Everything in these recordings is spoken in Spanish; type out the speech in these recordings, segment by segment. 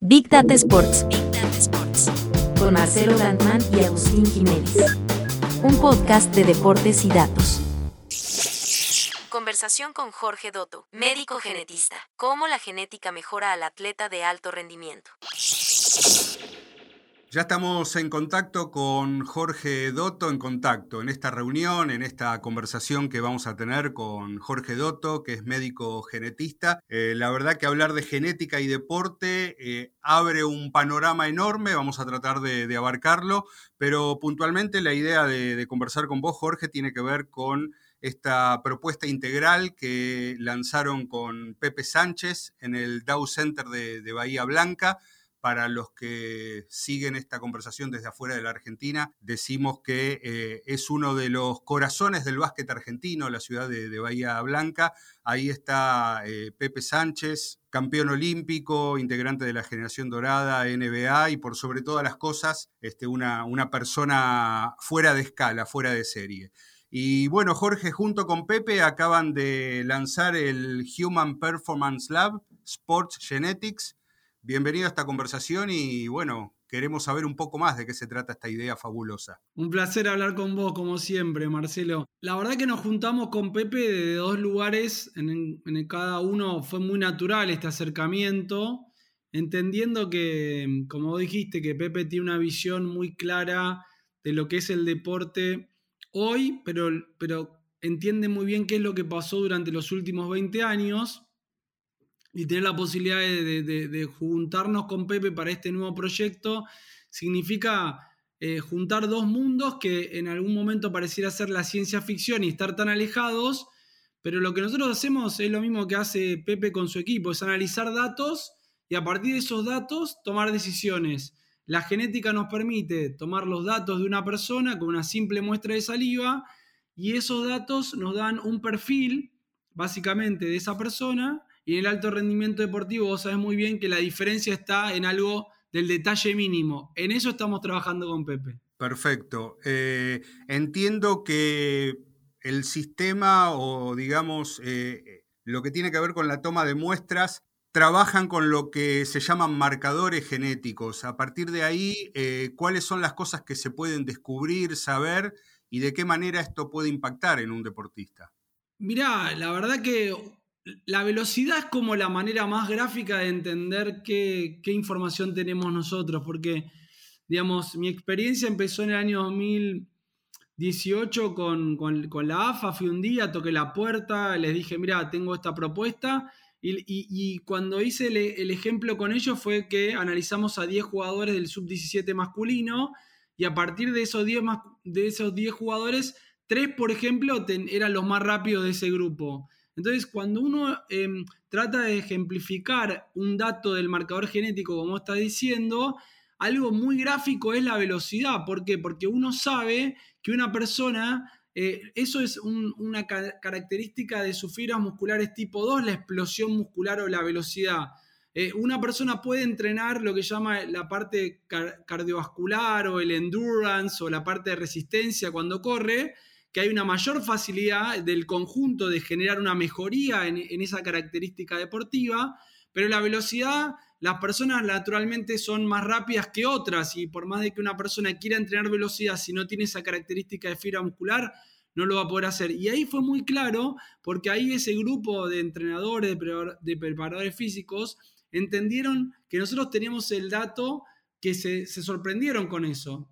Big Data Sports. Big Data Sports. Con Marcelo Landman y Agustín Jiménez. Un podcast de deportes y datos. Conversación con Jorge Dotto, médico genetista. Cómo la genética mejora al atleta de alto rendimiento. Ya estamos en contacto con Jorge Dotto, en contacto en esta reunión, en esta conversación que vamos a tener con Jorge Dotto, que es médico genetista. Eh, la verdad que hablar de genética y deporte eh, abre un panorama enorme, vamos a tratar de, abarcarlo, pero puntualmente la idea de, conversar con vos, Jorge, tiene que ver con esta propuesta integral que lanzaron con Pepe Sánchez en el Dow Center de Bahía Blanca para los que siguen esta conversación desde afuera de la Argentina, decimos que eh, es uno de los corazones del básquet argentino, la ciudad de, Bahía Blanca. Ahí está eh, Pepe Sánchez, campeón olímpico, integrante de la generación dorada, NBA y por sobre todas las cosas, este, una, una persona fuera de escala, fuera de serie. Y bueno, Jorge, junto con Pepe, acaban de lanzar el Human Performance Lab, Sports Genetics, Bienvenido a esta conversación y bueno, queremos saber un poco más de qué se trata esta idea fabulosa. Un placer hablar con vos, como siempre, Marcelo. La verdad que nos juntamos con Pepe de dos lugares, en, cada uno fue muy natural este acercamiento, entendiendo que, como dijiste, que Pepe tiene una visión muy clara de lo que es el deporte hoy, pero, pero entiende muy bien qué es lo que pasó durante los últimos 20 años y tener la posibilidad de, juntarnos con Pepe para este nuevo proyecto significa eh, juntar dos mundos que en algún momento pareciera ser la ciencia ficción y estar tan alejados, pero lo que nosotros hacemos es lo mismo que hace Pepe con su equipo, es analizar datos y a partir de esos datos tomar decisiones. La genética nos permite tomar los datos de una persona con una simple muestra de saliva y esos datos nos dan un perfil, básicamente, de esa persona y en el alto rendimiento deportivo vos sabés muy bien que la diferencia está en algo del detalle mínimo. En eso estamos trabajando con Pepe. Perfecto. Eh, entiendo que el sistema o digamos eh, lo que tiene que ver con la toma de muestras trabajan con lo que se llaman marcadores genéticos. A partir de ahí, eh, ¿cuáles son las cosas que se pueden descubrir, saber y de qué manera esto puede impactar en un deportista? Mirá, la verdad que la velocidad es como la manera más gráfica de entender qué, información tenemos nosotros, porque, digamos, mi experiencia empezó en el año 2018 con, la AFA, fui un día, toqué la puerta, les dije, mira, tengo esta propuesta, y, cuando hice el, ejemplo con ellos fue que analizamos a 10 jugadores del sub-17 masculino, y a partir de esos 10, de esos 10 jugadores, 3, por ejemplo, eran los más rápidos de ese grupo. Entonces, cuando uno em, trata de ejemplificar un dato del marcador genético, como está diciendo, algo muy gráfico es la velocidad. ¿Por qué? Porque uno sabe que una persona, eh, eso es una característica de sus fibras musculares tipo 2, la explosión muscular o la velocidad. Eh, una persona puede entrenar lo que llama la parte cardiovascular o el endurance o la parte de resistencia cuando corre, que hay una mayor facilidad del conjunto de generar una mejoría en, esa característica deportiva, pero la velocidad, las personas naturalmente son más rápidas que otras y por más de que una persona quiera entrenar velocidad, si no tiene esa característica de fibra muscular, no lo va a poder hacer. Y ahí fue muy claro, porque ahí ese grupo de entrenadores, de preparadores físicos, entendieron que nosotros teníamos el dato que se sorprendieron con eso.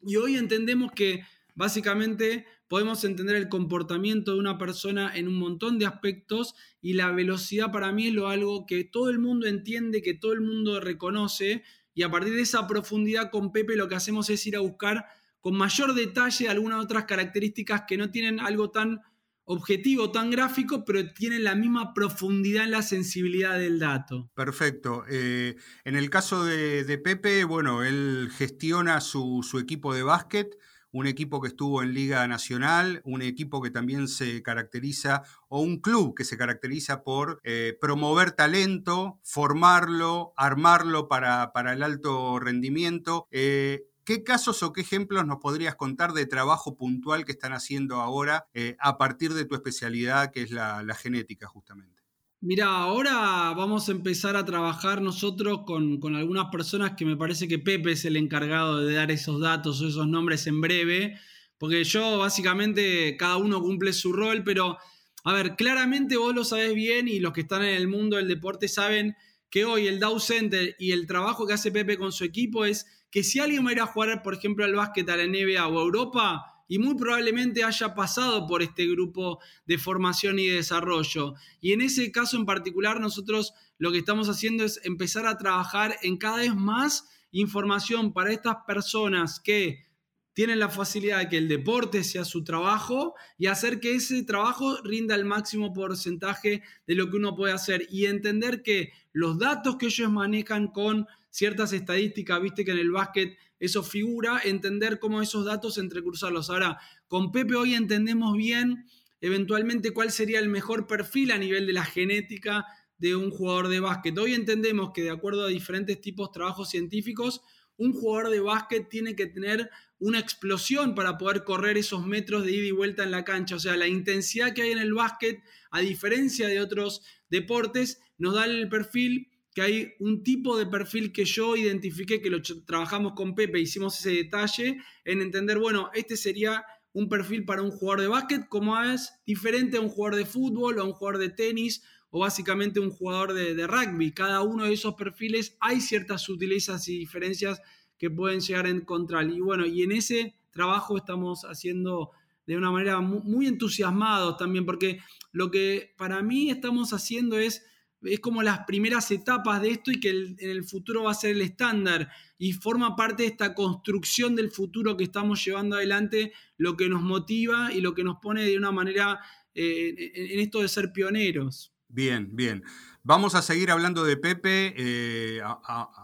Y hoy entendemos que Básicamente podemos entender el comportamiento de una persona en un montón de aspectos y la velocidad para mí es lo algo que todo el mundo entiende, que todo el mundo reconoce y a partir de esa profundidad con Pepe lo que hacemos es ir a buscar con mayor detalle algunas otras características que no tienen algo tan objetivo, tan gráfico, pero tienen la misma profundidad en la sensibilidad del dato. Perfecto. Eh, en el caso de, Pepe, bueno, él gestiona su, su equipo de básquet un equipo que estuvo en Liga Nacional, un equipo que también se caracteriza, o un club que se caracteriza por eh, promover talento, formarlo, armarlo para, para el alto rendimiento. Eh, ¿Qué casos o qué ejemplos nos podrías contar de trabajo puntual que están haciendo ahora eh, a partir de tu especialidad, que es la, genética, justamente? Mira, ahora vamos a empezar a trabajar nosotros con, con, algunas personas que me parece que Pepe es el encargado de dar esos datos o esos nombres en breve, porque yo básicamente cada uno cumple su rol, pero a ver, claramente vos lo sabés bien y los que están en el mundo del deporte saben que hoy el Dow Center y el trabajo que hace Pepe con su equipo es que si alguien va a ir a jugar, por ejemplo, al básquet, a la NBA o a Europa, y muy probablemente haya pasado por este grupo de formación y desarrollo. Y en ese caso en particular, nosotros lo que estamos haciendo es empezar a trabajar en cada vez más información para estas personas que tienen la facilidad de que el deporte sea su trabajo y hacer que ese trabajo rinda el máximo porcentaje de lo que uno puede hacer y entender que los datos que ellos manejan con ciertas estadísticas, viste que en el básquet eso figura, entender cómo esos datos entrecruzarlos. Ahora, con Pepe hoy entendemos bien eventualmente cuál sería el mejor perfil a nivel de la genética de un jugador de básquet. Hoy entendemos que de acuerdo a diferentes tipos de trabajos científicos, un jugador de básquet tiene que tener una explosión para poder correr esos metros de ida y vuelta en la cancha. O sea, la intensidad que hay en el básquet, a diferencia de otros deportes, nos da el perfil que hay un tipo de perfil que yo identifiqué, que lo trabajamos con Pepe, hicimos ese detalle en entender, bueno, este sería un perfil para un jugador de básquet, como es diferente a un jugador de fútbol o a un jugador de tenis o básicamente un jugador de, rugby. Cada uno de esos perfiles hay ciertas sutilezas y diferencias que pueden llegar a encontrar. Y bueno, y en ese trabajo estamos haciendo de una manera muy, entusiasmados también, porque lo que para mí estamos haciendo es, es como las primeras etapas de esto y que en el futuro va a ser el estándar y forma parte de esta construcción del futuro que estamos llevando adelante, lo que nos motiva y lo que nos pone de una manera eh, en esto de ser pioneros. Bien, bien. Vamos a seguir hablando de Pepe, eh,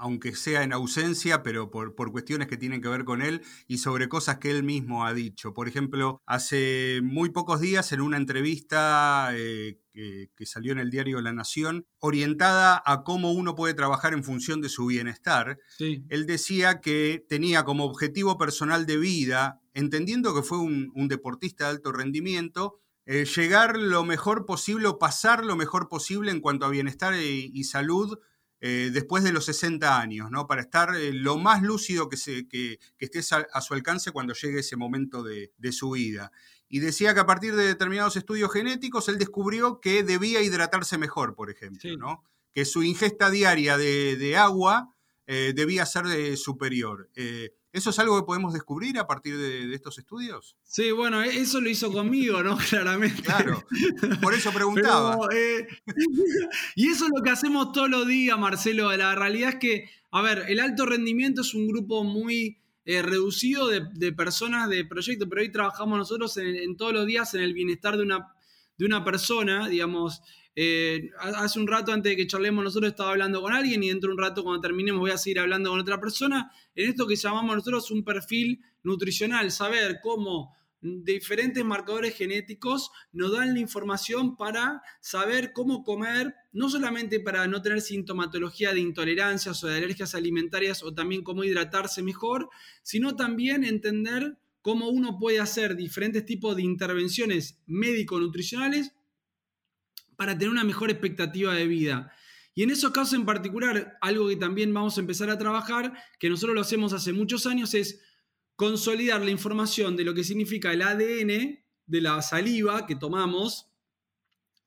aunque sea en ausencia, pero por, cuestiones que tienen que ver con él y sobre cosas que él mismo ha dicho. Por ejemplo, hace muy pocos días en una entrevista eh, que, que, salió en el diario La Nación, orientada a cómo uno puede trabajar en función de su bienestar, sí. él decía que tenía como objetivo personal de vida, entendiendo que fue un, un deportista de alto rendimiento, eh, llegar lo mejor posible o pasar lo mejor posible en cuanto a bienestar y, salud eh, después de los 60 años, ¿no? Para estar eh, lo más lúcido que, se, que, esté a, su alcance cuando llegue ese momento de, su vida. Y decía que a partir de determinados estudios genéticos, él descubrió que debía hidratarse mejor, por ejemplo, ¿no? Que su ingesta diaria de, agua debía ser superior. ¿Eso es algo que podemos descubrir a partir de, estos estudios? Sí, bueno, e-, eso lo hizo conmigo, ¿no? Claramente. Claro, por eso preguntaba. Eh, y eso es lo que hacemos todos los días, Marcelo. La realidad es que, a ver, el alto rendimiento es un grupo muy eh, reducido de, personas de proyecto, pero hoy trabajamos nosotros en, todos los días en el bienestar de una, de una persona, digamos. Eh, hace un rato antes de que charlemos nosotros estaba hablando con alguien y dentro de un rato cuando terminemos voy a seguir hablando con otra persona en esto que llamamos nosotros un perfil nutricional, saber cómo diferentes marcadores genéticos nos dan la información para saber cómo comer, no solamente para no tener sintomatología de intolerancias o de alergias alimentarias o también cómo hidratarse mejor, sino también entender cómo uno puede hacer diferentes tipos de intervenciones médico-nutricionales para tener una mejor expectativa de vida. Y en esos casos en particular, algo que también vamos a empezar a trabajar, que nosotros lo hacemos hace muchos años, es consolidar la información de lo que significa el ADN de la saliva que tomamos.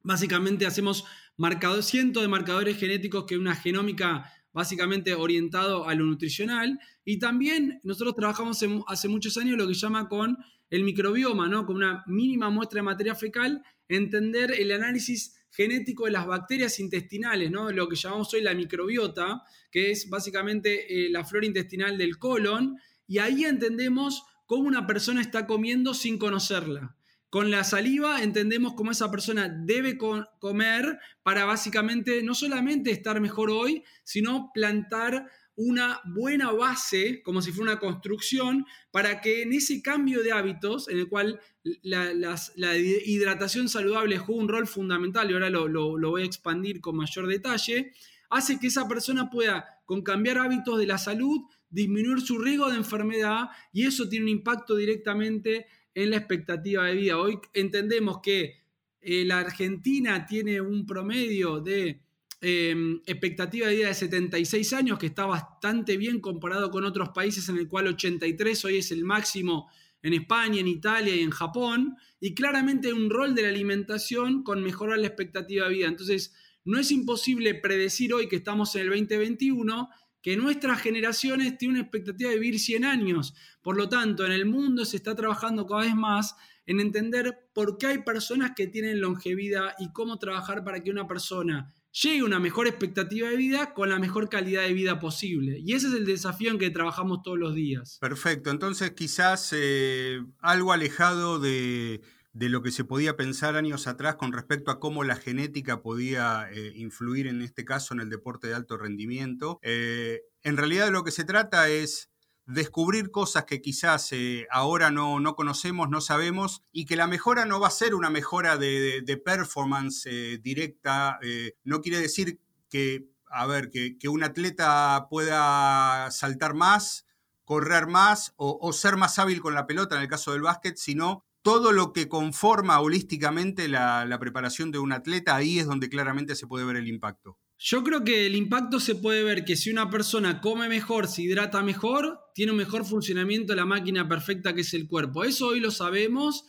Básicamente hacemos marcado, cientos de marcadores genéticos que una genómica básicamente orientado a lo nutricional. Y también nosotros trabajamos hace muchos años lo que llama con el microbioma, ¿no? Con una mínima muestra de materia fecal, entender el análisis genético de las bacterias intestinales, ¿no? lo que llamamos hoy la microbiota, que es básicamente eh, la flora intestinal del colon, y ahí entendemos cómo una persona está comiendo sin conocerla. Con la saliva entendemos cómo esa persona debe comer para básicamente no solamente estar mejor hoy, sino plantar una buena base, como si fuera una construcción, para que en ese cambio de hábitos, en el cual la, hidratación saludable juega un rol fundamental, y ahora lo, lo, voy a expandir con mayor detalle, hace que esa persona pueda, con cambiar hábitos de la salud, disminuir su riesgo de enfermedad y eso tiene un impacto directamente en la expectativa de vida. Hoy entendemos que eh, la Argentina tiene un promedio de em, expectativa de vida de 76 años, que está bastante bien comparado con otros países en el cual 83 hoy es el máximo en España, en Italia y en Japón, y claramente un rol de la alimentación con mejorar la expectativa de vida. Entonces, no es imposible predecir hoy que estamos en el 2021 que nuestras generaciones tienen una expectativa de vivir 100 años. Por lo tanto, en el mundo se está trabajando cada vez más en entender por qué hay personas que tienen longevidad y cómo trabajar para que una persona llegue a una mejor expectativa de vida con la mejor calidad de vida posible. Y ese es el desafío en que trabajamos todos los días. Perfecto, entonces quizás eh, algo alejado de, lo que se podía pensar años atrás con respecto a cómo la genética podía eh, influir en este caso en el deporte de alto rendimiento. Eh, en realidad de lo que se trata es descubrir cosas que quizás eh, ahora no, no, conocemos, no sabemos, y que la mejora no va a ser una mejora de, performance eh, directa. Eh, no quiere decir que, a ver, que, un atleta pueda saltar más, correr más o, ser más hábil con la pelota en el caso del básquet, sino todo lo que conforma holísticamente la preparación de un atleta, ahí es donde claramente se puede ver el impacto. Yo creo que el impacto se puede ver que si una persona come mejor, se hidrata mejor, tiene un mejor funcionamiento de la máquina perfecta que es el cuerpo. Eso hoy lo sabemos.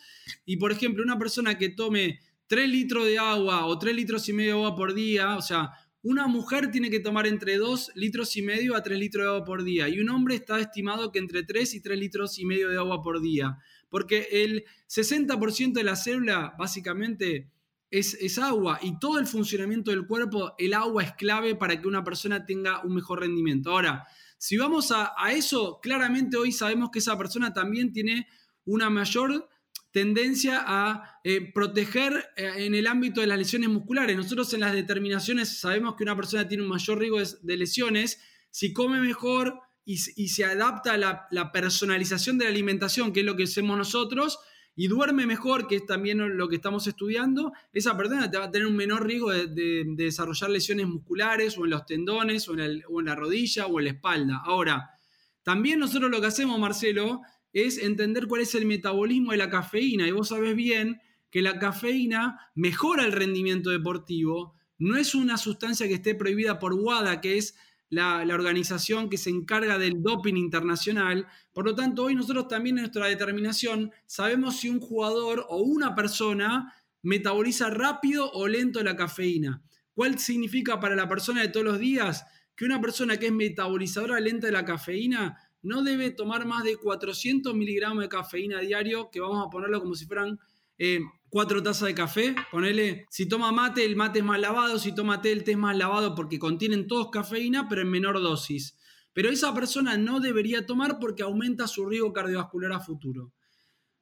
Y por ejemplo, una persona que tome 3 litros de agua o 3 litros y medio de agua por día, o sea, una mujer tiene que tomar entre 2 litros y medio a 3 litros de agua por día. Y un hombre está estimado que entre 3 y 3 litros y medio de agua por día. Porque el 60% de la célula, básicamente, es, agua y todo el funcionamiento del cuerpo, el agua es clave para que una persona tenga un mejor rendimiento. Ahora, si vamos a, eso, claramente hoy sabemos que esa persona también tiene una mayor tendencia a eh, proteger eh, en el ámbito de las lesiones musculares. Nosotros en las determinaciones sabemos que una persona tiene un mayor riesgo de, lesiones si come mejor y, se adapta a la, la, personalización de la alimentación, que es lo que hacemos nosotros, y duerme mejor, que es también lo que estamos estudiando, esa persona te va a tener un menor riesgo de, desarrollar lesiones musculares o en los tendones o en, o en la rodilla o en la espalda. Ahora, también nosotros lo que hacemos, Marcelo, es entender cuál es el metabolismo de la cafeína. Y vos sabés bien que la cafeína mejora el rendimiento deportivo. No es una sustancia que esté prohibida por WADA, que es la, organización que se encarga del doping internacional. Por lo tanto, hoy nosotros también en nuestra determinación sabemos si un jugador o una persona metaboliza rápido o lento la cafeína. ¿Cuál significa para la persona de todos los días? Que una persona que es metabolizadora lenta de la cafeína no debe tomar más de 400 miligramos de cafeína diario, que vamos a ponerlo como si fueran eh, cuatro tazas de café, ponele, si toma mate, el mate es más lavado, si toma té, el té es más lavado porque contienen todos cafeína, pero en menor dosis. Pero esa persona no debería tomar porque aumenta su riesgo cardiovascular a futuro.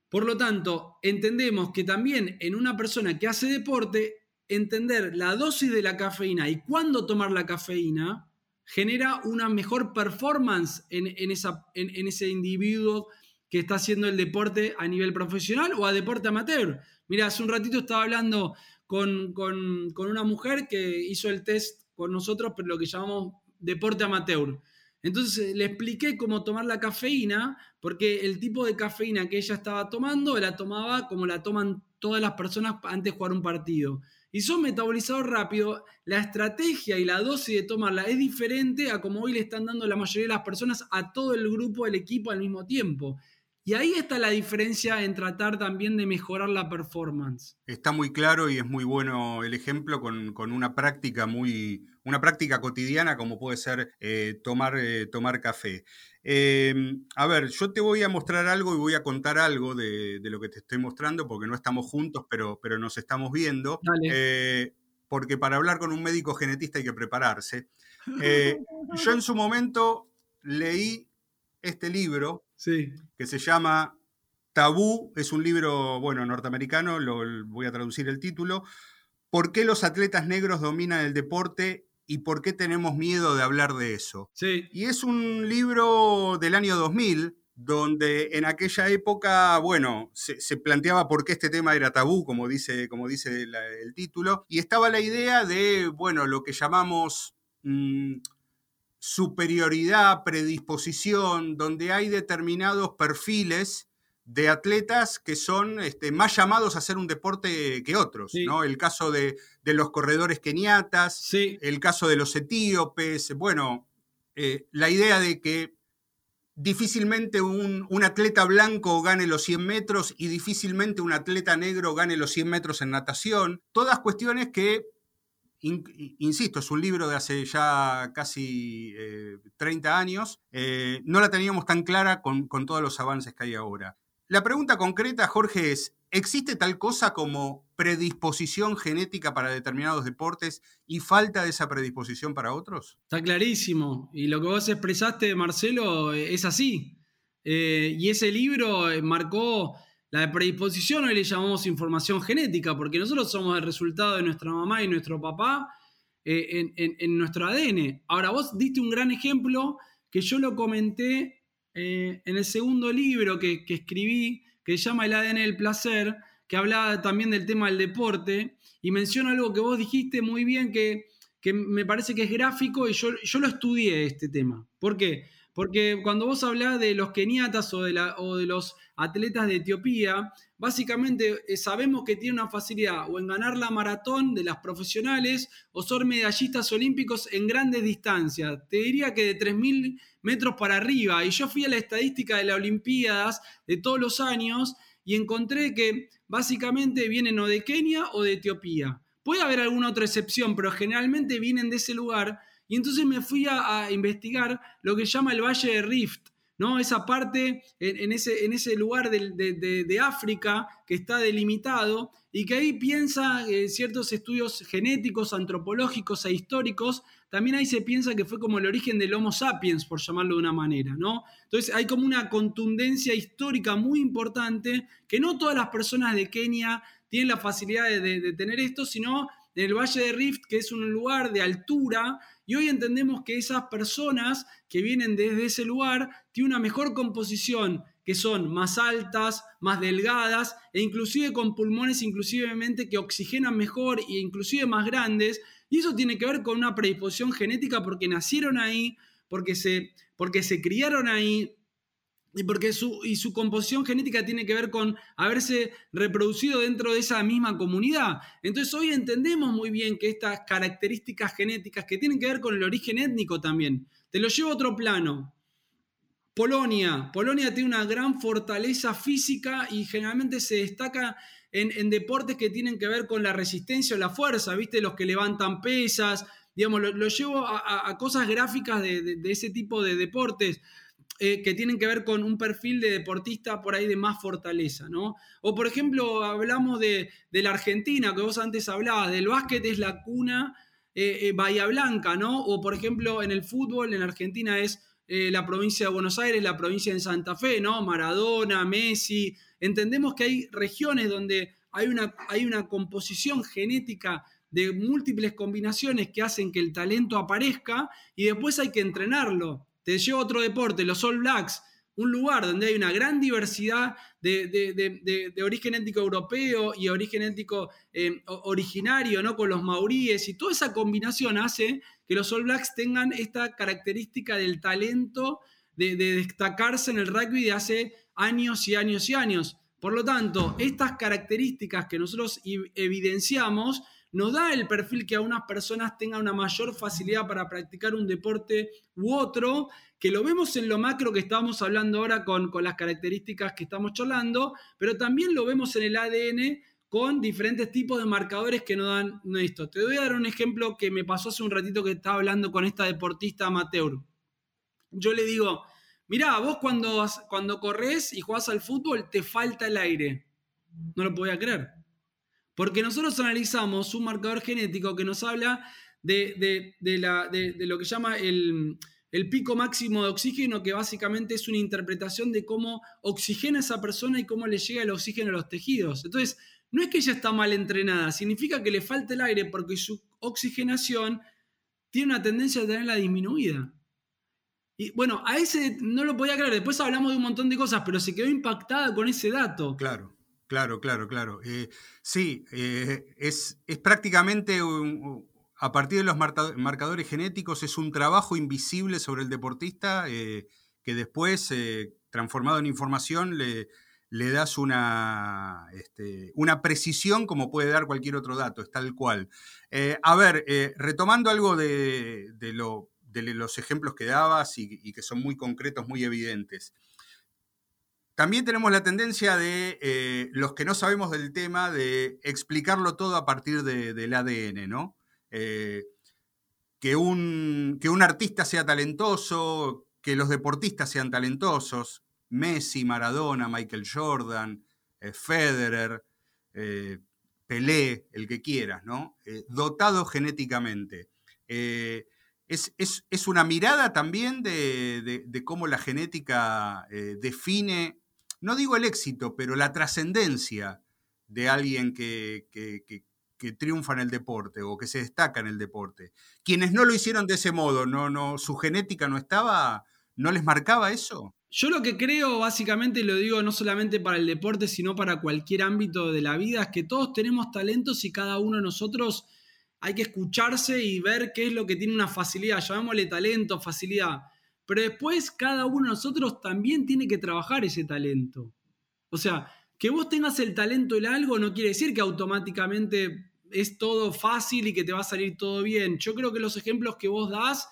Por lo tanto, entendemos que también en una persona que hace deporte, entender la dosis de la cafeína y cuándo tomar la cafeína genera una mejor performance en, esa, en ese individuo que está haciendo el deporte a nivel profesional o a deporte amateur. Mira, hace un ratito estaba hablando con, una mujer que hizo el test con nosotros, pero lo que llamamos deporte amateur. Entonces le expliqué cómo tomar la cafeína, porque el tipo de cafeína que ella estaba tomando la tomaba como la toman todas las personas antes de jugar un partido. Y son metabolizados rápido, la estrategia y la dosis de tomarla es diferente a como hoy le están dando la mayoría de las personas a todo el grupo del equipo al mismo tiempo. Y ahí está la diferencia en tratar también de mejorar la performance. Está muy claro y es muy bueno el ejemplo con, una práctica muy, una práctica cotidiana como puede ser eh, tomar, eh, tomar café. Em, a ver, yo te voy a mostrar algo y voy a contar algo de, lo que te estoy mostrando, porque no estamos juntos, pero, pero nos estamos viendo. Eh, porque para hablar con un médico genetista hay que prepararse. yo en su momento leí este libro que se llama Tabú, es un libro, bueno, norteamericano, lo, voy a traducir el título, ¿Por qué los atletas negros dominan el deporte y por qué tenemos miedo de hablar de eso? Sí. Y es un libro del año 2000, donde en aquella época, bueno, se, planteaba por qué este tema era tabú, como dice, como dice el título, y estaba la idea de, bueno, lo que llamamos... Mm, superioridad, predisposición, donde hay determinados perfiles de atletas que son este, más llamados a hacer un deporte que otros, ¿no? El caso de, los corredores keniatas, el caso de los etíopes, bueno, eh, la idea de que difícilmente un, atleta blanco gane los 100 metros y difícilmente un atleta negro gane los 100 metros en natación, todas cuestiones que insisto, es un libro de hace ya casi 30 eh, años, eh, no la teníamos tan clara con, todos los avances que hay ahora. La pregunta concreta, Jorge, es, ¿existe tal cosa como predisposición genética para determinados deportes y falta de esa predisposición para otros? Está clarísimo. Y lo que vos expresaste, Marcelo, es así. Eh, y ese libro eh, marcó la predisposición, hoy le llamamos información genética, porque nosotros somos el resultado de nuestra mamá y nuestro papá eh, en, nuestro ADN. Ahora, vos diste un gran ejemplo que yo lo comenté eh, en el segundo libro que, escribí, que se llama El ADN del placer, que hablaba también del tema del deporte, y menciona algo que vos dijiste muy bien, que, me parece que es gráfico, y yo, yo lo estudié este tema. ¿Por qué? Porque cuando vos hablás de los keniatas o de, la, o de los atletas de Etiopía, básicamente eh, sabemos que tienen una facilidad o en ganar la maratón de las profesionales o ser medallistas olímpicos en grandes distancias. Te diría que de 3.000 metros para arriba. Y yo fui a la estadística de las Olimpiadas de todos los años y encontré que básicamente vienen o de Kenia o de Etiopía. Puede haber alguna otra excepción, pero generalmente vienen de ese lugar. Y entonces me fui a, investigar lo que llama el Valle de Rift, ¿no? Esa parte en, ese, en ese, lugar de, África que está delimitado y que ahí piensa eh, ciertos estudios genéticos, antropológicos e históricos también ahí se piensa que fue como el origen del Homo sapiens, por llamarlo de una manera, ¿no? Entonces hay como una contundencia histórica muy importante que no todas las personas de Kenia tienen la facilidad de, tener esto, sino en el Valle de Rift, que es un lugar de altura, y hoy entendemos que esas personas que vienen desde ese lugar tienen una mejor composición, que son más altas, más delgadas, e inclusive con pulmones inclusivemente que oxigenan mejor e inclusive más grandes, y eso tiene que ver con una predisposición genética porque nacieron ahí, porque se, porque se criaron ahí, y porque su, y su composición genética tiene que ver con haberse reproducido dentro de esa misma comunidad. Entonces hoy entendemos muy bien que estas características genéticas que tienen que ver con el origen étnico también, te lo llevo a otro plano. Polonia. Polonia tiene una gran fortaleza física y generalmente se destaca en, deportes que tienen que ver con la resistencia o la fuerza, ¿viste? Los que levantan pesas, digamos, lo, llevo a, cosas gráficas de, ese tipo de deportes. Eh, que tienen que ver con un perfil de deportista por ahí de más fortaleza, ¿no? O por ejemplo, hablamos de, la Argentina, que vos antes hablabas, del básquet es la cuna eh, eh, Bahía Blanca, ¿no? O por ejemplo, en el fútbol, en Argentina es la provincia de Buenos Aires, la provincia de Santa Fe, ¿no? Maradona, Messi, entendemos que hay regiones donde hay una, hay una composición genética de múltiples combinaciones que hacen que el talento aparezca y después hay que entrenarlo. Te llevo otro deporte, los All Blacks, un lugar donde hay una gran diversidad de, origen étnico europeo y origen étnico eh, originario, ¿no? Con los maoríes y toda esa combinación hace que los All Blacks tengan esta característica del talento de, destacarse en el rugby de hace años y años y años. Por lo tanto, estas características que nosotros evidenciamos nos da el perfil que a unas personas tengan una mayor facilidad para practicar un deporte u otro, que lo vemos en lo macro que estamos hablando ahora con, con las características que estamos charlando, pero también lo vemos en el ADN con diferentes tipos de marcadores que nos dan esto. Te voy a dar un ejemplo que me pasó hace un ratito que estaba hablando con esta deportista amateur. Yo le digo, Mirá, vos cuando, cuando corres y jugás al fútbol te falta el aire. No lo podía creer. Porque nosotros analizamos un marcador genético que nos habla de, lo que llama el, pico máximo de oxígeno, que básicamente es una interpretación de cómo oxigena esa persona y cómo le llega el oxígeno a los tejidos. Entonces, no es que ella está mal entrenada, significa que le falta el aire porque su oxigenación tiene una tendencia a tenerla disminuida. Y bueno, a ese no lo podía creer. Después hablamos de un montón de cosas, pero se quedó impactada con ese dato. Claro, claro, claro, claro. Eh, sí, eh, es, prácticamente a partir de los marcadores genéticos, es un trabajo invisible sobre el deportista eh, que después, transformado en información, le, das una, este, una precisión como puede dar cualquier otro dato, es tal cual. A ver, retomando algo de, los ejemplos que dabas y, que son muy concretos, muy evidentes. También tenemos la tendencia de eh, los que no sabemos del tema de explicarlo todo a partir del ADN, ¿no? que, un, que un artista sea talentoso, que los deportistas sean talentosos, Messi, Maradona, Michael Jordan, eh, Federer, eh, Pelé, el que quieras, ¿no? Eh, dotado genéticamente. Es, una mirada también de, cómo la genética define, no digo el éxito, pero la trascendencia de alguien que, que, triunfa en el deporte o que se destaca en el deporte. Quienes no lo hicieron de ese modo, no, no, su genética no estaba, ¿no les marcaba eso? Yo lo que creo, básicamente, lo digo no solamente para el deporte, sino para cualquier ámbito de la vida, es que todos tenemos talentos y cada uno de nosotros hay que escucharse y ver qué es lo que tiene una facilidad, llamémosle talento, facilidad. Pero después cada uno de nosotros también tiene que trabajar ese talento. O sea, que vos tengas el talento en algo no quiere decir que automáticamente es todo fácil y que te va a salir todo bien. Yo creo que los ejemplos que vos das,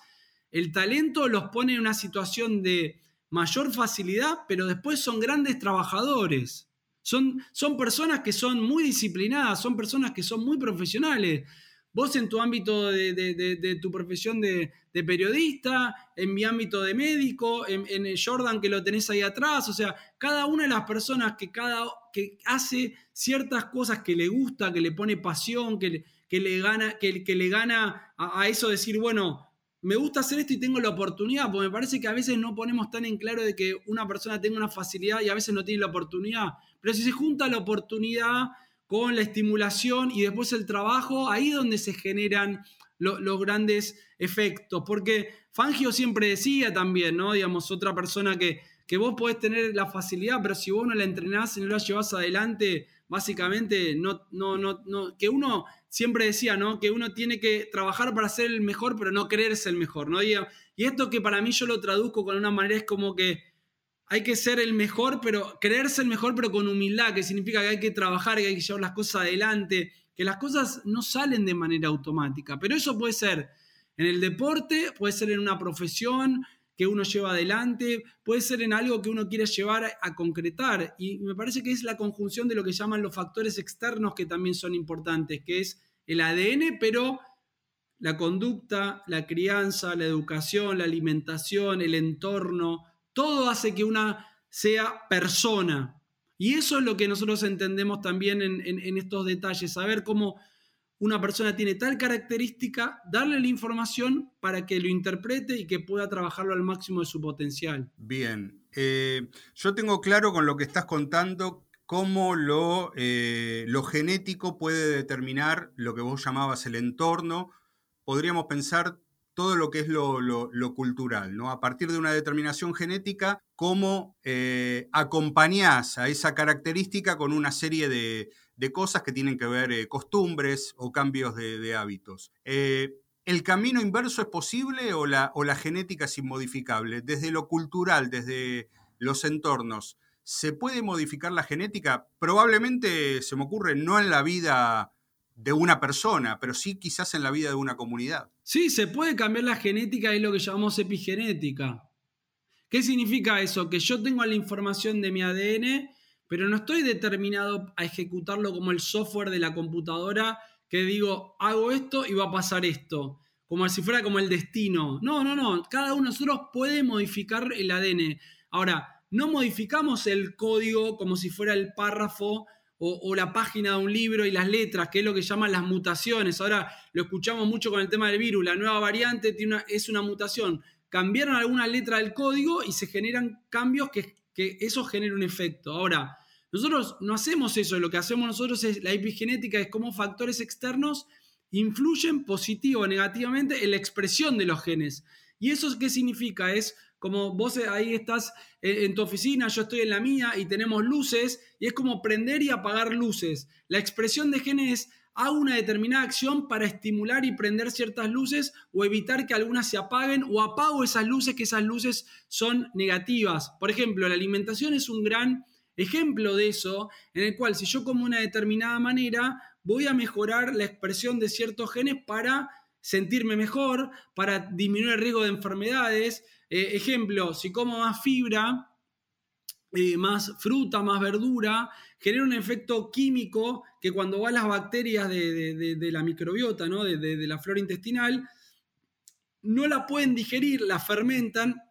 el talento los pone en una situación de mayor facilidad, pero después son grandes trabajadores. Son, son personas que son muy disciplinadas, son personas que son muy profesionales. Vos en tu ámbito de, tu profesión de, periodista, en mi ámbito de médico, en, Jordan que lo tenés ahí atrás, o sea, cada una de las personas que, cada, que hace ciertas cosas que le gusta, que le pone pasión, que, que le gana, que, que le gana a, a eso decir, bueno, me gusta hacer esto y tengo la oportunidad, porque me parece que a veces no ponemos tan en claro de que una persona tenga una facilidad y a veces no tiene la oportunidad. Pero si se junta la oportunidad con la estimulación y después el trabajo, ahí es donde se generan los grandes efectos. Porque Fangio siempre decía también, ¿no? Digamos, otra persona que, que vos podés tener la facilidad, pero si vos no la entrenás y no la llevas adelante, básicamente no, no, no, no, que uno siempre decía, ¿no? Que uno tiene que trabajar para ser el mejor, pero no creerse el mejor, ¿no? Y, y esto que para mí yo lo traduzco con una manera es como que hay que ser el mejor, pero creerse el mejor, pero con humildad, que significa que hay que trabajar, que hay que llevar las cosas adelante, que las cosas no salen de manera automática. Pero eso puede ser en el deporte, puede ser en una profesión, que uno lleva adelante, puede ser en algo que uno quiere llevar a, concretar. Y me parece que es la conjunción de lo que llaman los factores externos que también son importantes, que es el ADN, pero la conducta, la crianza, la educación, la alimentación, el entorno, todo hace que una sea persona. Y eso es lo que nosotros entendemos también en, estos detalles, saber cómo una persona tiene tal característica, darle la información para que lo interprete y que pueda trabajarlo al máximo de su potencial. Bien, eh, yo tengo claro con lo que estás contando cómo eh, lo genético puede determinar lo que vos llamabas el entorno. Podríamos pensar todo lo que es lo, cultural, ¿no? A partir de una determinación genética, cómo eh, acompañás a esa característica con una serie de, de cosas que tienen que ver eh, costumbres o cambios de, hábitos. Eh, ¿El camino inverso es posible o la, o la genética es inmodificable? Desde lo cultural, desde los entornos, ¿se puede modificar la genética? Probablemente se me ocurre no en la vida de una persona, pero sí quizás en la vida de una comunidad. Sí, se puede cambiar la genética, es lo que llamamos epigenética. ¿Qué significa eso? Que yo tengo la información de mi ADN pero no estoy determinado a ejecutarlo como el software de la computadora que digo, hago esto y va a pasar esto, como si fuera como el destino. No, no, no, cada uno de nosotros puede modificar el ADN. Ahora, no modificamos el código como si fuera el párrafo o, la página de un libro y las letras, que es lo que llaman las mutaciones. Ahora lo escuchamos mucho con el tema del virus, la nueva variante es una mutación. Cambiaron alguna letra del código y se generan cambios que, que eso genera un efecto. Ahora, nosotros no hacemos eso, lo que hacemos nosotros es la epigenética, es cómo factores externos influyen positivo o negativamente en la expresión de los genes. ¿Y eso qué significa? Es como vos ahí estás en tu oficina, yo estoy en la mía y tenemos luces, y es como prender y apagar luces. La expresión de genes es hago una determinada acción para estimular y prender ciertas luces o evitar que algunas se apaguen o apago esas luces que esas luces son negativas. Por ejemplo, la alimentación es un gran ejemplo de eso, en el cual si yo como una determinada manera, voy a mejorar la expresión de ciertos genes para sentirme mejor, para disminuir el riesgo de enfermedades. Eh, ejemplo, si como más fibra, eh, más fruta, más verdura, genera un efecto químico que cuando van las bacterias de, la microbiota, ¿no? de, la flora intestinal, no la pueden digerir, la fermentan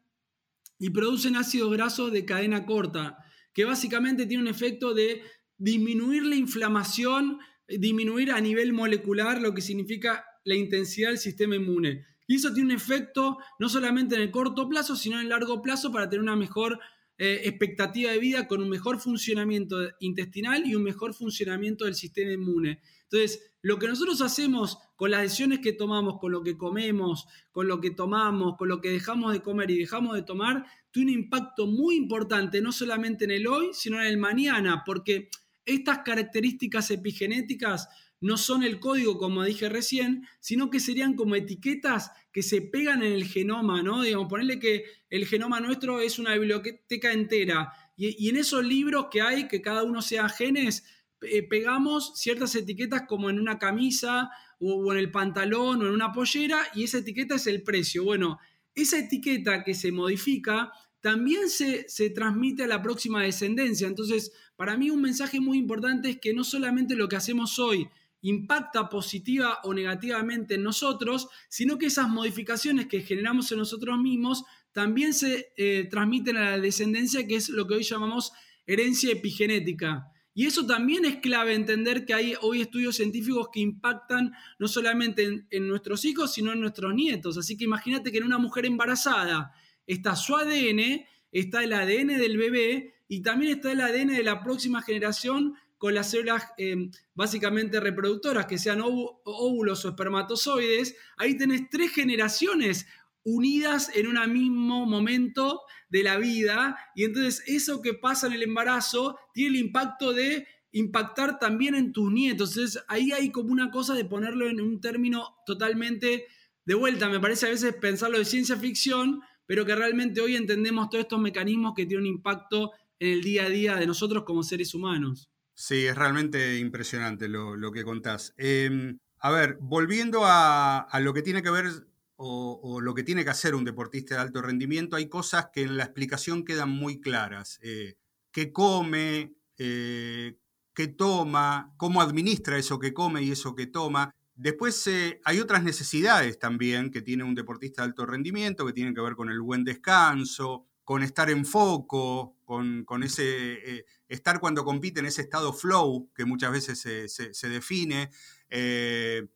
y producen ácidos grasos de cadena corta, que básicamente tiene un efecto de disminuir la inflamación, disminuir a nivel molecular lo que significa la intensidad del sistema inmune. Y eso tiene un efecto no solamente en el corto plazo, sino en el largo plazo para tener una mejor eh, expectativa de vida con un mejor funcionamiento intestinal y un mejor funcionamiento del sistema inmune. Entonces, lo que nosotros hacemos con las decisiones que tomamos, con lo que comemos, con lo que tomamos, con lo que dejamos de comer y dejamos de tomar, tiene un impacto muy importante, no solamente en el hoy, sino en el mañana, porque estas características epigenéticas no son el código, como dije recién, sino que serían como etiquetas que se pegan en el genoma, ¿no? Digamos, ponerle que el genoma nuestro es una biblioteca entera y, en esos libros que hay, que cada uno sea genes, eh, pegamos ciertas etiquetas como en una camisa o, en el pantalón o en una pollera y esa etiqueta es el precio. Bueno, esa etiqueta que se modifica también se, se transmite a la próxima descendencia. Entonces, para mí un mensaje muy importante es que no solamente lo que hacemos hoy impacta positiva o negativamente en nosotros, sino que esas modificaciones que generamos en nosotros mismos también se eh, transmiten a la descendencia, que es lo que hoy llamamos herencia epigenética. Y eso también es clave entender que hay hoy estudios científicos que impactan no solamente en, en nuestros hijos, sino en nuestros nietos. Así que imagínate que en una mujer embarazada está su ADN, está el ADN del bebé y también está el ADN de la próxima generación con las células eh, básicamente reproductoras, que sean óvulos o espermatozoides, ahí tenés tres generaciones unidas en un mismo momento de la vida, y entonces eso que pasa en el embarazo tiene el impacto de impactar también en tus nietos. Entonces ahí hay como una cosa de ponerlo en un término totalmente de vuelta. Me parece a veces pensarlo de ciencia ficción, pero que realmente hoy entendemos todos estos mecanismos que tienen un impacto en el día a día de nosotros como seres humanos. Sí, es realmente impresionante lo, que contás. Em, a ver, volviendo a, lo que tiene que ver o, lo que tiene que hacer un deportista de alto rendimiento, hay cosas que en la explicación quedan muy claras. Eh, ¿Qué come? Eh, ¿Qué toma? ¿Cómo administra eso que come y eso que toma? Después eh, hay otras necesidades también que tiene un deportista de alto rendimiento, que tienen que ver con el buen descanso, con estar en foco, con, ese eh, estar cuando compite en ese estado flow que muchas veces se, define, eh,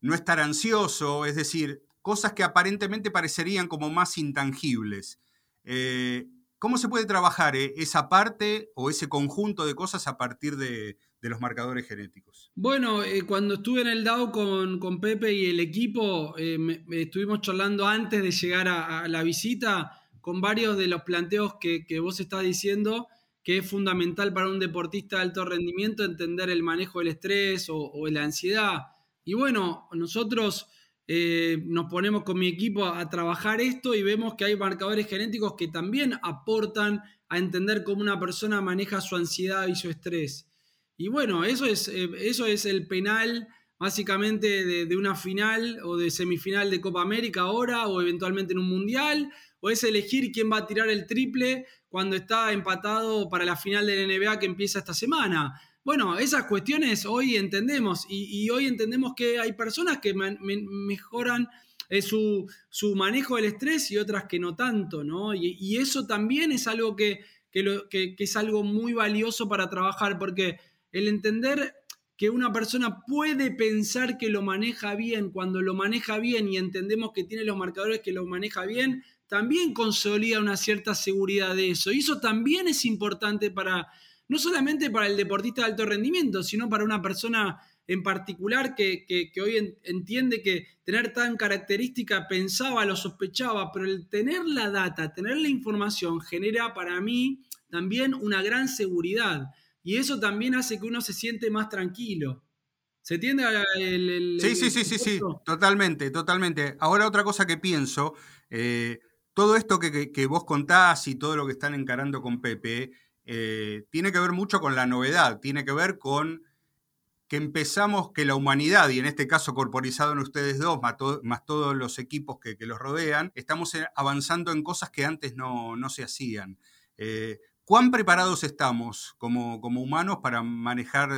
no estar ansioso, es decir, cosas que aparentemente parecerían como más intangibles. Eh, ¿Cómo se puede trabajar esa parte o ese conjunto de cosas a partir de, los marcadores genéticos? Bueno, cuando estuve en el DAO con, Pepe y el equipo, estuvimos charlando antes de llegar a la visita con varios de los planteos que, vos estás diciendo, que es fundamental para un deportista de alto rendimiento entender el manejo del estrés o, la ansiedad. Y bueno, nosotros eh, nos ponemos con mi equipo a, trabajar esto y vemos que hay marcadores genéticos que también aportan a entender cómo una persona maneja su ansiedad y su estrés. Y bueno, eso es, eh, eso es el penal básicamente de, de, una final o de semifinal de Copa América ahora o eventualmente en un mundial o es elegir quién va a tirar el triple cuando está empatado para la final del NBA que empieza esta semana. Bueno, esas cuestiones hoy entendemos y, hoy entendemos que hay personas que mejoran eh, su, manejo del estrés y otras que no tanto, ¿no? Y, eso también es algo que, que, es algo muy valioso para trabajar, porque el entender que una persona puede pensar que lo maneja bien, cuando lo maneja bien y entendemos que tiene los marcadores que lo maneja bien, también consolida una cierta seguridad de eso. Y eso también es importante para, no solamente para el deportista de alto rendimiento, sino para una persona en particular que, hoy entiende que tener tan característica pensaba, lo sospechaba, pero el tener la data, tener la información genera para mí también una gran seguridad. Y eso también hace que uno se siente más tranquilo. ¿Se entiende el, sí, sí, sí, sí, sí, totalmente, totalmente. Ahora otra cosa que pienso, eh, todo esto que, vos contás y todo lo que están encarando con Pepe, eh, tiene que ver mucho con la novedad, tiene que ver con que empezamos, que la humanidad, y en este caso corporizado en ustedes dos, más, todos los equipos que, los rodean, estamos avanzando en cosas que antes no, se hacían. Eh, ¿Cuán preparados estamos como, como humanos para manejar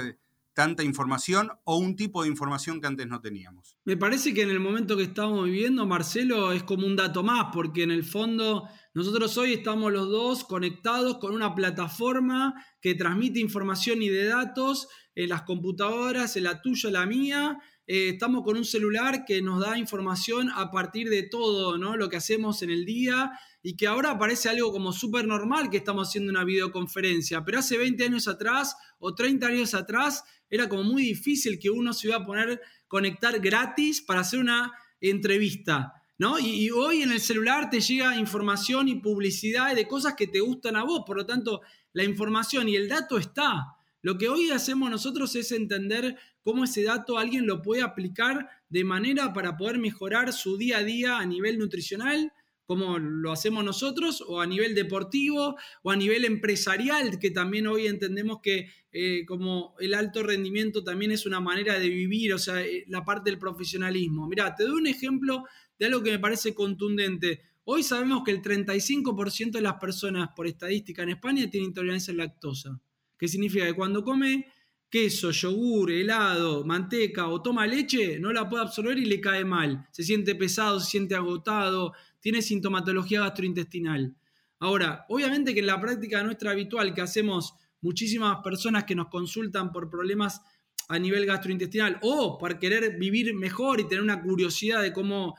tanta información o un tipo de información que antes no teníamos. Me parece que en el momento que estamos viviendo, Marcelo, es como un dato más, porque en el fondo nosotros hoy estamos los dos conectados con una plataforma que transmite información y de datos en las computadoras, en la tuya, la mía. Eh, estamos con un celular que nos da información a partir de todo, ¿no? Lo que hacemos en el día y que ahora parece algo como súper normal que estamos haciendo una videoconferencia, pero hace 20 años atrás o 30 años atrás era como muy difícil que uno se iba a poner conectar gratis para hacer una entrevista. ¿No? Y, y, hoy en el celular te llega información y publicidad de cosas que te gustan a vos, por lo tanto, la información y el dato está. Lo que hoy hacemos nosotros es entender cómo ese dato alguien lo puede aplicar de manera para poder mejorar su día a día a nivel nutricional, como lo hacemos nosotros, o a nivel deportivo, o a nivel empresarial, que también hoy entendemos que eh, como el alto rendimiento también es una manera de vivir, o sea, eh, la parte del profesionalismo. Mira, te doy un ejemplo de algo que me parece contundente. Hoy sabemos que el 35% de las personas, por estadística en España, tienen intolerancia a la lactosa. ¿Qué significa? Que cuando come queso, yogur, helado, manteca o toma leche, no la puede absorber y le cae mal. Se siente pesado, se siente agotado, tiene sintomatología gastrointestinal. Ahora, obviamente que en la práctica nuestra habitual que hacemos muchísimas personas que nos consultan por problemas a nivel gastrointestinal o por querer vivir mejor y tener una curiosidad de cómo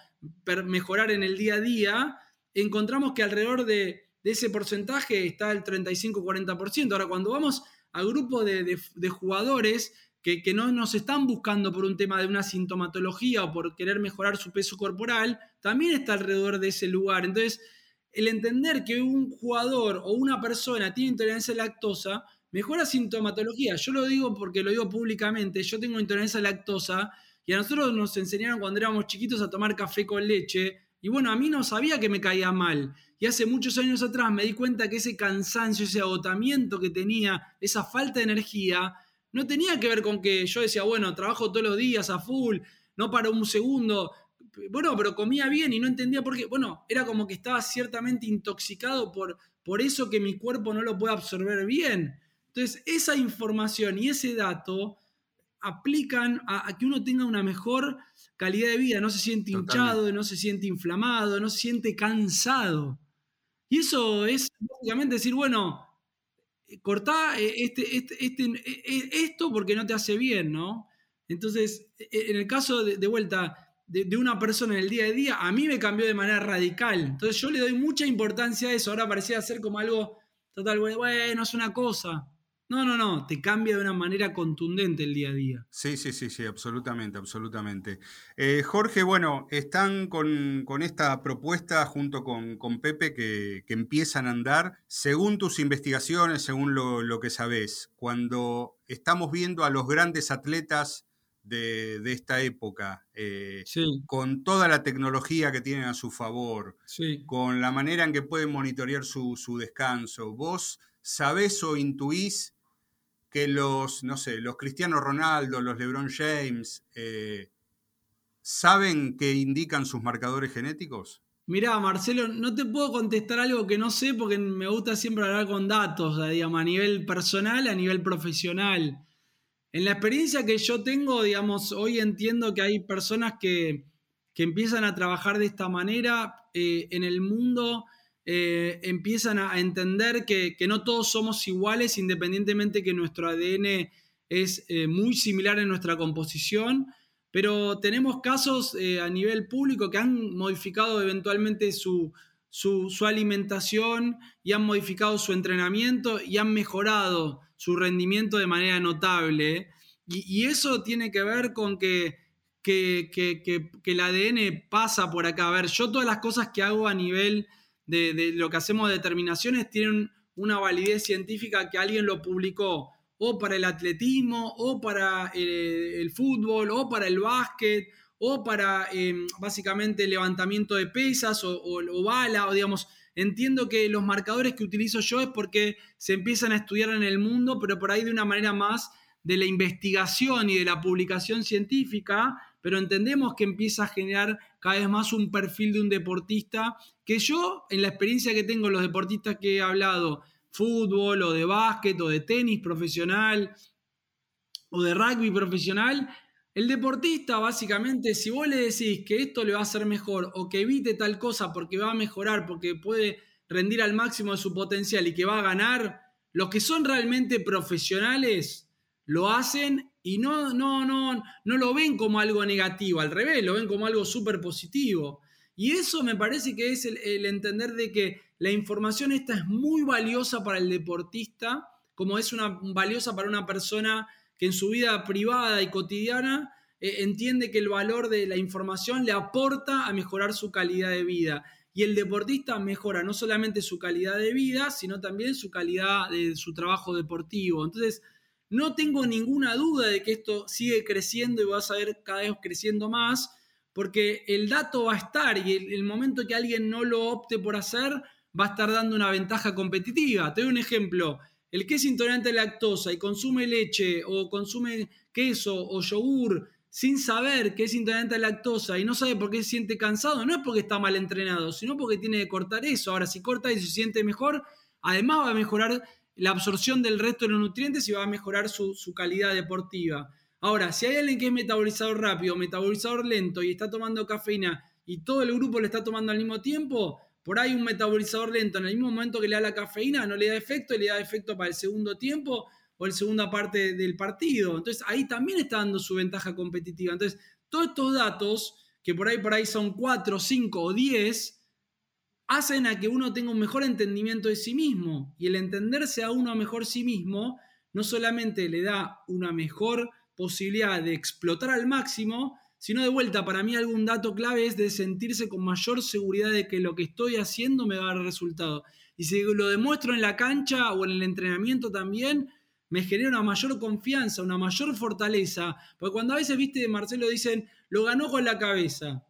mejorar en el día a día, encontramos que alrededor de, ese porcentaje está el 35-40%. Ahora, cuando vamos a grupos de, jugadores que, que, no nos están buscando por un tema de una sintomatología o por querer mejorar su peso corporal, también está alrededor de ese lugar. Entonces, el entender que un jugador o una persona tiene intolerancia a lactosa mejora sintomatología. Yo lo digo porque lo digo públicamente. Yo tengo intolerancia lactosa y a nosotros nos enseñaron cuando éramos chiquitos a tomar café con leche. Y bueno, a mí no sabía que me caía mal. Y hace muchos años atrás me di cuenta que ese cansancio, ese agotamiento que tenía, esa falta de energía, no tenía que ver con que yo decía, bueno, trabajo todos los días a full, no para un segundo, bueno, pero comía bien y no entendía por qué. Bueno, era como que estaba ciertamente intoxicado por, por eso que mi cuerpo no lo puede absorber bien. Entonces, esa información y ese dato aplican a, que uno tenga una mejor calidad de vida, no se siente hinchado, no se siente inflamado, no se siente cansado. Y eso es básicamente decir, bueno, cortá eh, este, este, este, eh, esto porque no te hace bien, ¿no? Entonces, en el caso de vuelta, de, una persona en el día a día, a mí me cambió de manera radical. Entonces yo le doy mucha importancia a eso. Ahora parecía ser como algo total, bueno, es una cosa. No, no, no, te cambia de una manera contundente el día a día. Sí, sí, sí, sí, absolutamente, absolutamente. Eh, Jorge, bueno, están con, esta propuesta junto con, Pepe que, empiezan a andar. Según tus investigaciones, según lo, lo que sabes, cuando estamos viendo a los grandes atletas de, esta época, eh, con toda la tecnología que tienen a su favor, con la manera en que pueden monitorear su, descanso, vos sabés o intuís que los, no sé, los Cristiano Ronaldo, los LeBron James, eh, ¿saben que indican sus marcadores genéticos? Mirá, Marcelo, no te puedo contestar algo que no sé porque me gusta siempre hablar con datos, digamos, a nivel personal, a nivel profesional. En la experiencia que yo tengo, digamos, hoy entiendo que hay personas que, empiezan a trabajar de esta manera eh, en el mundo, eh, empiezan a, entender que, no todos somos iguales, independientemente que nuestro ADN es eh, muy similar en nuestra composición, pero tenemos casos a nivel público que han modificado eventualmente su, su alimentación y han modificado su entrenamiento y han mejorado su rendimiento de manera notable. Y, eso tiene que ver con que, que, el ADN pasa por acá. A ver, yo todas las cosas que hago a nivel de, lo que hacemos de determinaciones tienen una validez científica que alguien lo publicó o para el atletismo, o para el, fútbol, o para el básquet, o para em, básicamente levantamiento de pesas o, o, bala, o digamos, entiendo que los marcadores que utilizo yo es porque se empiezan a estudiar en el mundo, pero por ahí de una manera más de la investigación y de la publicación científica, pero entendemos que empieza a generar cada vez más un perfil de un deportista que yo, en la experiencia que tengo, los deportistas que he hablado, fútbol o de básquet o de tenis profesional o de rugby profesional, el deportista básicamente, si vos le decís que esto le va a hacer mejor o que evite tal cosa porque va a mejorar, porque puede rendir al máximo de su potencial y que va a ganar, los que son realmente profesionales lo hacen y no, no, no, no lo ven como algo negativo, al revés, lo ven como algo súper positivo. Y eso me parece que es el, entender de que la información esta es muy valiosa para el deportista, como es una, valiosa para una persona que en su vida privada y cotidiana eh, entiende que el valor de la información le aporta a mejorar su calidad de vida. Y el deportista mejora no solamente su calidad de vida, sino también su calidad de su trabajo deportivo. Entonces, no tengo ninguna duda de que esto sigue creciendo y va a seguir cada vez creciendo más, porque el dato va a estar y el, el, momento que alguien no lo opte por hacer, va a estar dando una ventaja competitiva. Te doy un ejemplo. El que es intolerante a lactosa y consume leche o consume queso o yogur sin saber que es intolerante a lactosa y no sabe por qué se siente cansado, no es porque está mal entrenado, sino porque tiene que cortar eso. Ahora, si corta y se siente mejor, además va a mejorar la absorción del resto de los nutrientes y va a mejorar su, calidad deportiva. Ahora, si hay alguien que es metabolizador rápido, metabolizador lento y está tomando cafeína y todo el grupo le está tomando al mismo tiempo, por ahí un metabolizador lento en el mismo momento que le da la cafeína no le da efecto y le da efecto para el segundo tiempo o la segunda parte del partido. Entonces ahí también está dando su ventaja competitiva. Entonces, todos estos datos, que por ahí por ahí son 4, 5 o 10, hacen a que uno tenga un mejor entendimiento de sí mismo. Y el entenderse a uno mejor sí mismo no solamente le da una mejor posibilidad de explotar al máximo, sino de vuelta, para mí algún dato clave es de sentirse con mayor seguridad de que lo que estoy haciendo me va a dar resultado. Y si lo demuestro en la cancha o en el entrenamiento también, me genera una mayor confianza, una mayor fortaleza. Porque cuando a veces, viste, Marcelo dicen, lo ganó con la cabeza.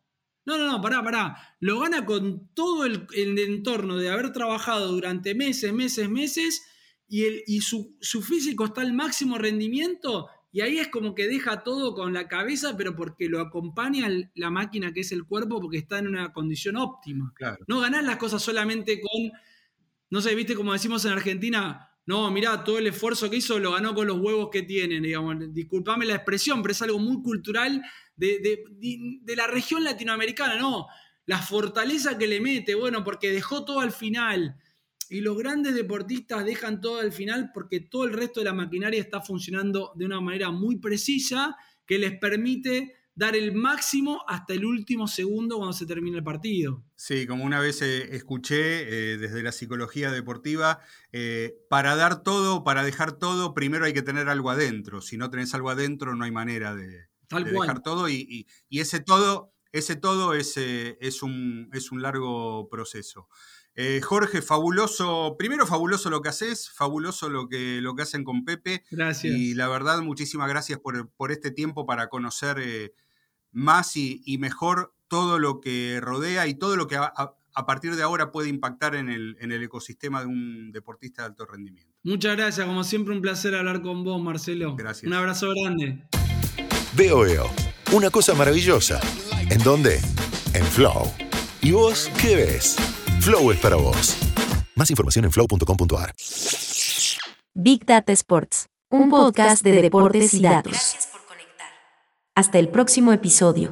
No, no, no, pará, pará. Lo gana con todo el, entorno de haber trabajado durante meses, meses, meses y, el, y su, su, físico está al máximo rendimiento y ahí es como que deja todo con la cabeza, pero porque lo acompaña la máquina que es el cuerpo porque está en una condición óptima. No ganar las cosas solamente con, no sé, viste como decimos en Argentina, no, mirá, todo el esfuerzo que hizo lo ganó con los huevos que tienen, digamos. Disculpame la expresión, pero es algo muy cultural de, la región latinoamericana, no. La fortaleza que le mete, bueno, porque dejó todo al final. Y los grandes deportistas dejan todo al final porque todo el resto de la maquinaria está funcionando de una manera muy precisa que les permite dar el máximo hasta el último segundo cuando se termina el partido. Sí, como una vez eh, escuché eh, desde la psicología deportiva, eh, para dar todo, para dejar todo, primero hay que tener algo adentro. Si no tenés algo adentro, no hay manera de, dejar todo y, ese todo, ese todo es, es, un, es un largo proceso. Eh, Jorge, fabuloso, primero fabuloso lo que haces, fabuloso lo que, lo que hacen con Pepe. Gracias. Y la verdad, muchísimas gracias por, este tiempo para conocer eh, más y, mejor todo lo que rodea y todo lo que a, partir de ahora puede impactar en el, en el, ecosistema de un deportista de alto rendimiento. Muchas gracias, como siempre un placer hablar con vos, Marcelo. Gracias. Un abrazo grande. Veo, veo. Una cosa maravillosa. ¿En dónde? En Flow. ¿Y vos qué ves? Flow es para vos. Más información en flow.com.ar. Big Data Sports, un podcast de deportes y datos. Gracias por conectar. Hasta el próximo episodio.